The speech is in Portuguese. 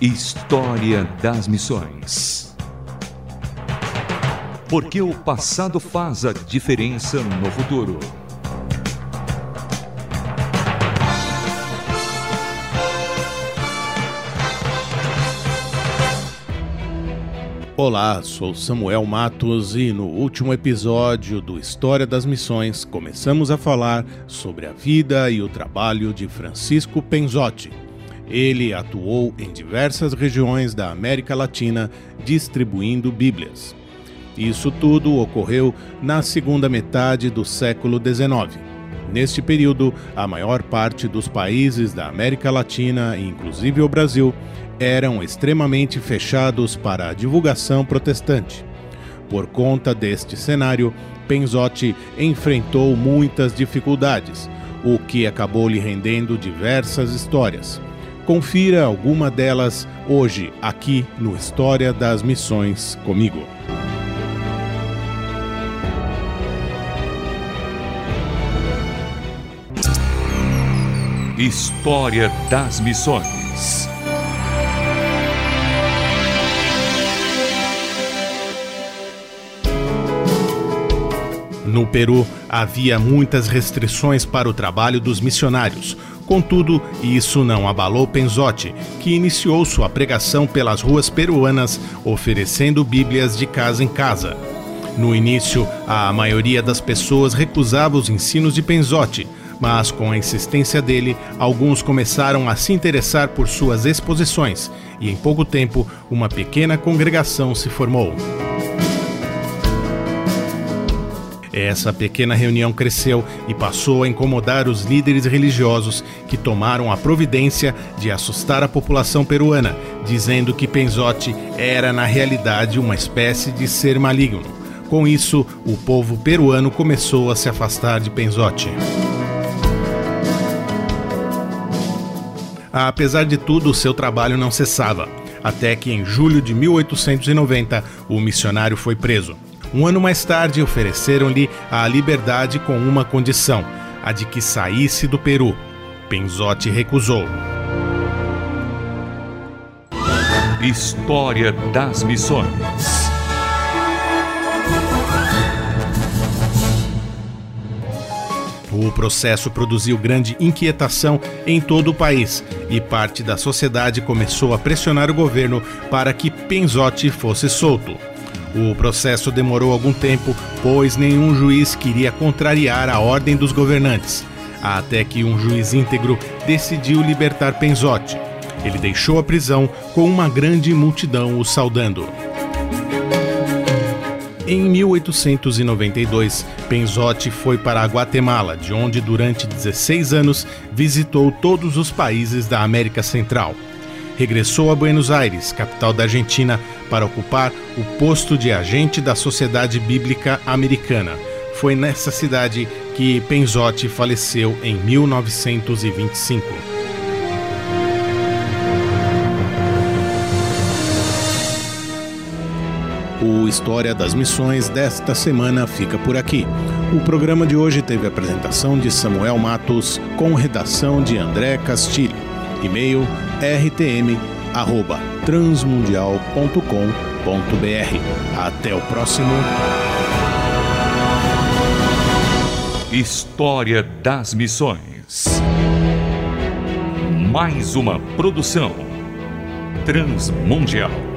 História das Missões. Porque o passado faz a diferença no futuro. Olá, sou Samuel Matos e no último episódio do História das Missões começamos a falar sobre a vida e o trabalho de Francisco Penzotti. Ele atuou em diversas regiões da América Latina distribuindo Bíblias. Isso tudo ocorreu na segunda metade do século XIX. Neste período, a maior parte dos países da América Latina, inclusive o Brasil, eram extremamente fechados para a divulgação protestante. Por conta deste cenário, Penzotti enfrentou muitas dificuldades, o que acabou lhe rendendo diversas histórias. Confira alguma delas hoje aqui no História das Missões comigo. História das Missões. No Peru, havia muitas restrições para o trabalho dos missionários. Contudo, isso não abalou Penzotti, que iniciou sua pregação pelas ruas peruanas, oferecendo Bíblias de casa em casa. No início, a maioria das pessoas recusava os ensinos de Penzotti, mas com a insistência dele, alguns começaram a se interessar por suas exposições, e em pouco tempo, uma pequena congregação se formou. Essa pequena reunião cresceu e passou a incomodar os líderes religiosos que tomaram a providência de assustar a população peruana, dizendo que Penzotti era na realidade uma espécie de ser maligno. Com isso, o povo peruano começou a se afastar de Penzotti. Apesar de tudo, seu trabalho não cessava, até que em julho de 1890 o missionário foi preso. Um ano mais tarde, ofereceram-lhe a liberdade com uma condição: a de que saísse do Peru. Penzotti recusou. História das Missões. O processo produziu grande inquietação em todo o país e parte da sociedade começou a pressionar o governo para que Penzotti fosse solto. O processo demorou algum tempo, pois nenhum juiz queria contrariar a ordem dos governantes, até que um juiz íntegro decidiu libertar Penzotti. Ele deixou a prisão com uma grande multidão o saudando. Em 1892, Penzotti foi para a Guatemala, de onde durante 16 anos visitou todos os países da América Central regressou a Buenos Aires, capital da Argentina, para ocupar o posto de agente da Sociedade Bíblica Americana. Foi nessa cidade que Penzotti faleceu em 1925. O História das Missões desta semana fica por aqui. O programa de hoje teve a apresentação de Samuel Matos, com redação de André Castilho. E-mail rtm@transmundial.com.br. Até o próximo História das Missões. Mais uma produção transmundial.